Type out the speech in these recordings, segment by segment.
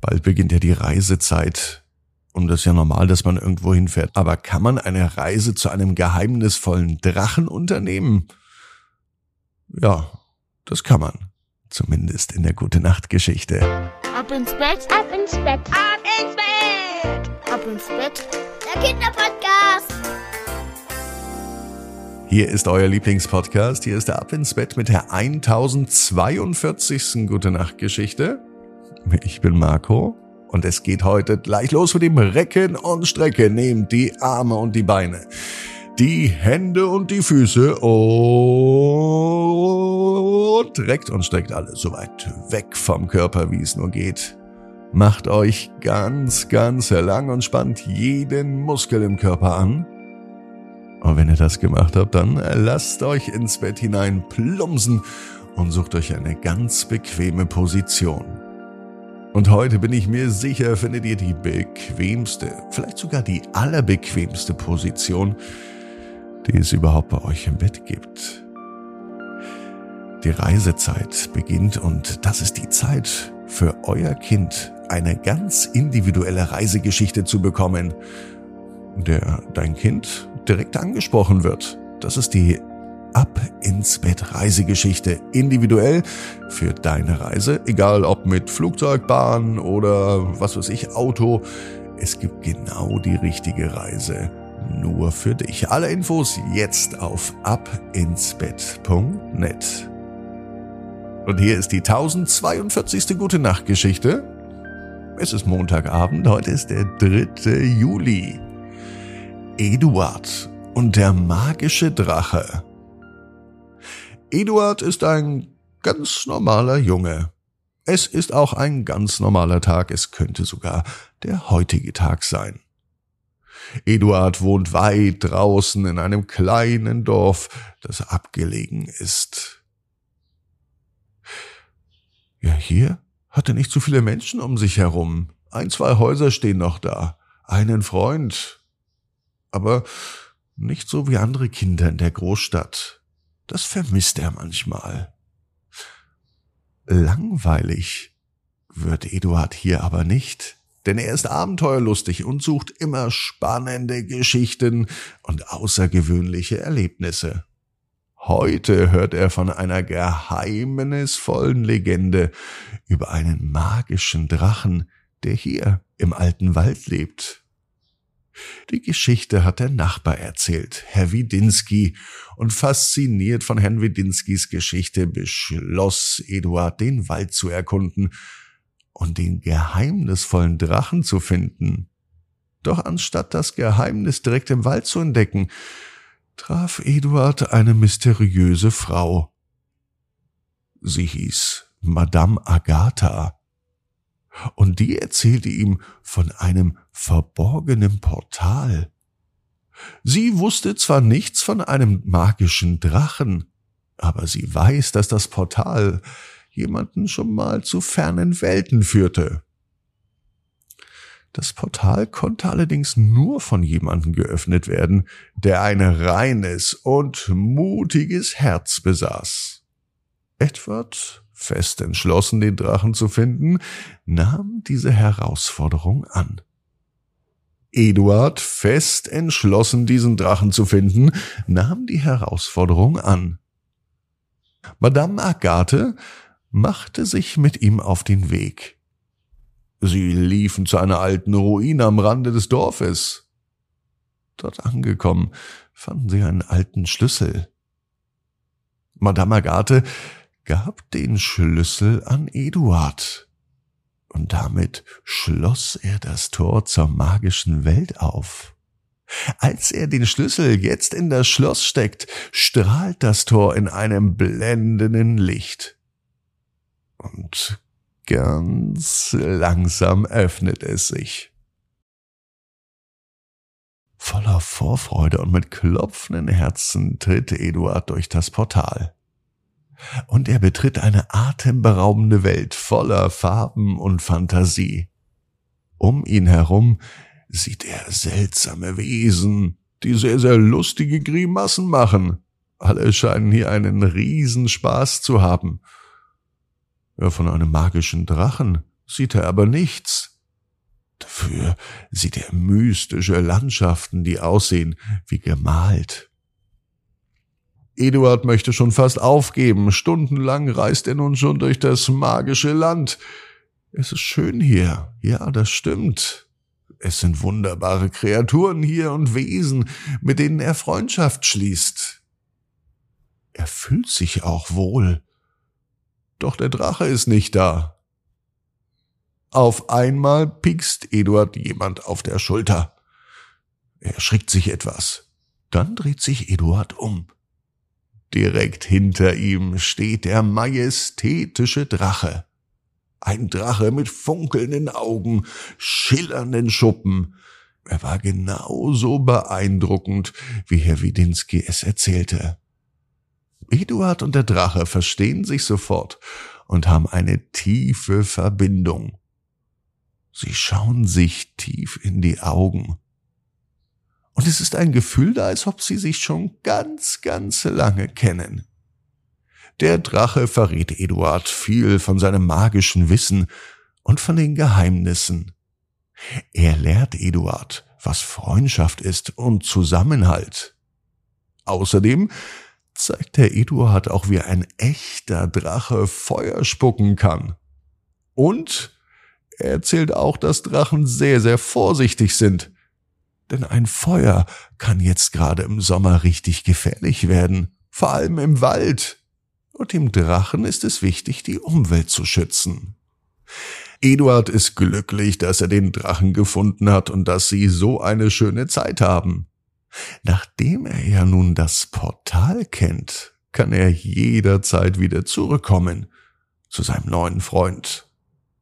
Bald beginnt ja die Reisezeit. Und das ist ja normal, dass man irgendwo hinfährt. Aber kann man eine Reise zu einem geheimnisvollen Drachen unternehmen? Ja, das kann man. Zumindest in der Gute Nacht Geschichte. Ab ins Bett, ab ins Bett, ab ins Bett, ab ins Bett. Der Kinderpodcast. Hier ist euer Lieblingspodcast. Hier ist der Ab ins Bett mit der 1042. Gute Nacht Geschichte. Ich bin Marco und es geht heute gleich los mit dem Recken und Strecken. Nehmt die Arme und die Beine, die Hände und die Füße und reckt und streckt alles so weit weg vom Körper, wie es nur geht. Macht euch ganz, ganz lang und spannt jeden Muskel im Körper an. Und wenn ihr das gemacht habt, dann lasst euch ins Bett hinein plumpsen und sucht euch eine ganz bequeme Position. Und heute bin ich mir sicher, findet ihr die bequemste, vielleicht sogar die allerbequemste Position, die es überhaupt bei euch im Bett gibt. Die Reisezeit beginnt und das ist die Zeit für euer Kind, eine ganz individuelle Reisegeschichte zu bekommen, der dein Kind direkt angesprochen wird. Das ist die ins Bett Reisegeschichte. Individuell für deine Reise, egal ob mit Flugzeug, Bahn oder was weiß ich, Auto. Es gibt genau die richtige Reise nur für dich. Alle Infos jetzt auf abinsbett.net. Und hier ist die 1042. Gute Nacht Geschichte. Es ist Montagabend, heute ist der 3. Juli. Eduard und der magische Drache. Eduard ist ein ganz normaler Junge. Es ist auch ein ganz normaler Tag, es könnte sogar der heutige Tag sein. Eduard wohnt weit draußen in einem kleinen Dorf, das abgelegen ist. Ja, hier hat er nicht so viele Menschen um sich herum. Ein, zwei Häuser stehen noch da, einen Freund. Aber nicht so wie andere Kinder in der Großstadt. Das vermisst er manchmal. Langweilig wird Eduard hier aber nicht, denn er ist abenteuerlustig und sucht immer spannende Geschichten und außergewöhnliche Erlebnisse. Heute hört er von einer geheimnisvollen Legende über einen magischen Drachen, der hier im alten Wald lebt. Die Geschichte hat der Nachbar erzählt, Herr Widinski, und fasziniert von Herrn Widinskis Geschichte beschloss Eduard, den Wald zu erkunden und den geheimnisvollen Drachen zu finden. Doch anstatt das Geheimnis direkt im Wald zu entdecken, traf Eduard eine mysteriöse Frau. Sie hieß Madame Agatha und die erzählte ihm von einem verborgenen Portal. Sie wusste zwar nichts von einem magischen Drachen, aber sie weiß, dass das Portal jemanden schon mal zu fernen Welten führte. Das Portal konnte allerdings nur von jemandem geöffnet werden, der ein reines und mutiges Herz besaß. Edward fest entschlossen, den Drachen zu finden, nahm diese Herausforderung an. Eduard, fest entschlossen, diesen Drachen zu finden, nahm die Herausforderung an. Madame Agathe machte sich mit ihm auf den Weg. Sie liefen zu einer alten Ruine am Rande des Dorfes. Dort angekommen, fanden sie einen alten Schlüssel. Madame Agathe gab den Schlüssel an Eduard. Und damit schloss er das Tor zur magischen Welt auf. Als er den Schlüssel jetzt in das Schloss steckt, strahlt das Tor in einem blendenden Licht. Und ganz langsam öffnet es sich. Voller Vorfreude und mit klopfenden Herzen tritt Eduard durch das Portal und er betritt eine atemberaubende Welt voller Farben und Fantasie. Um ihn herum sieht er seltsame Wesen, die sehr, sehr lustige Grimassen machen. Alle scheinen hier einen Riesenspaß zu haben. Ja, von einem magischen Drachen sieht er aber nichts. Dafür sieht er mystische Landschaften, die aussehen wie gemalt. Eduard möchte schon fast aufgeben. Stundenlang reist er nun schon durch das magische Land. Es ist schön hier. Ja, das stimmt. Es sind wunderbare Kreaturen hier und Wesen, mit denen er Freundschaft schließt. Er fühlt sich auch wohl. Doch der Drache ist nicht da. Auf einmal piekst Eduard jemand auf der Schulter. Er erschrickt sich etwas. Dann dreht sich Eduard um. Direkt hinter ihm steht der majestätische Drache. Ein Drache mit funkelnden Augen, schillernden Schuppen. Er war genauso beeindruckend, wie Herr Widinski es erzählte. Eduard und der Drache verstehen sich sofort und haben eine tiefe Verbindung. Sie schauen sich tief in die Augen. Und es ist ein Gefühl da, als ob sie sich schon ganz, ganz lange kennen. Der Drache verrät Eduard viel von seinem magischen Wissen und von den Geheimnissen. Er lehrt Eduard, was Freundschaft ist und Zusammenhalt. Außerdem zeigt der Eduard auch, wie ein echter Drache Feuer spucken kann. Und er erzählt auch, dass Drachen sehr, sehr vorsichtig sind denn ein Feuer kann jetzt gerade im Sommer richtig gefährlich werden, vor allem im Wald. Und dem Drachen ist es wichtig, die Umwelt zu schützen. Eduard ist glücklich, dass er den Drachen gefunden hat und dass sie so eine schöne Zeit haben. Nachdem er ja nun das Portal kennt, kann er jederzeit wieder zurückkommen zu seinem neuen Freund.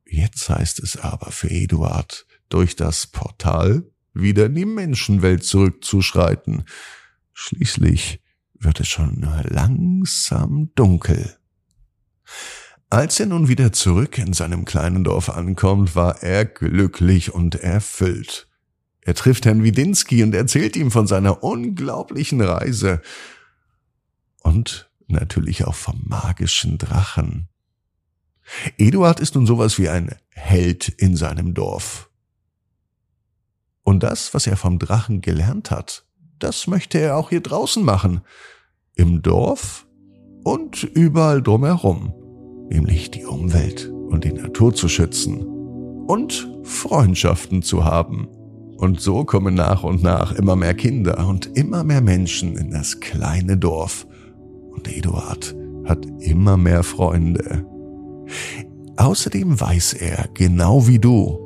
Jetzt heißt es aber für Eduard, durch das Portal wieder in die Menschenwelt zurückzuschreiten. Schließlich wird es schon langsam dunkel. Als er nun wieder zurück in seinem kleinen Dorf ankommt, war er glücklich und erfüllt. Er trifft Herrn Widinski und erzählt ihm von seiner unglaublichen Reise und natürlich auch vom magischen Drachen. Eduard ist nun sowas wie ein Held in seinem Dorf. Und das, was er vom Drachen gelernt hat, das möchte er auch hier draußen machen. Im Dorf und überall drumherum. Nämlich die Umwelt und die Natur zu schützen. Und Freundschaften zu haben. Und so kommen nach und nach immer mehr Kinder und immer mehr Menschen in das kleine Dorf. Und Eduard hat immer mehr Freunde. Außerdem weiß er, genau wie du,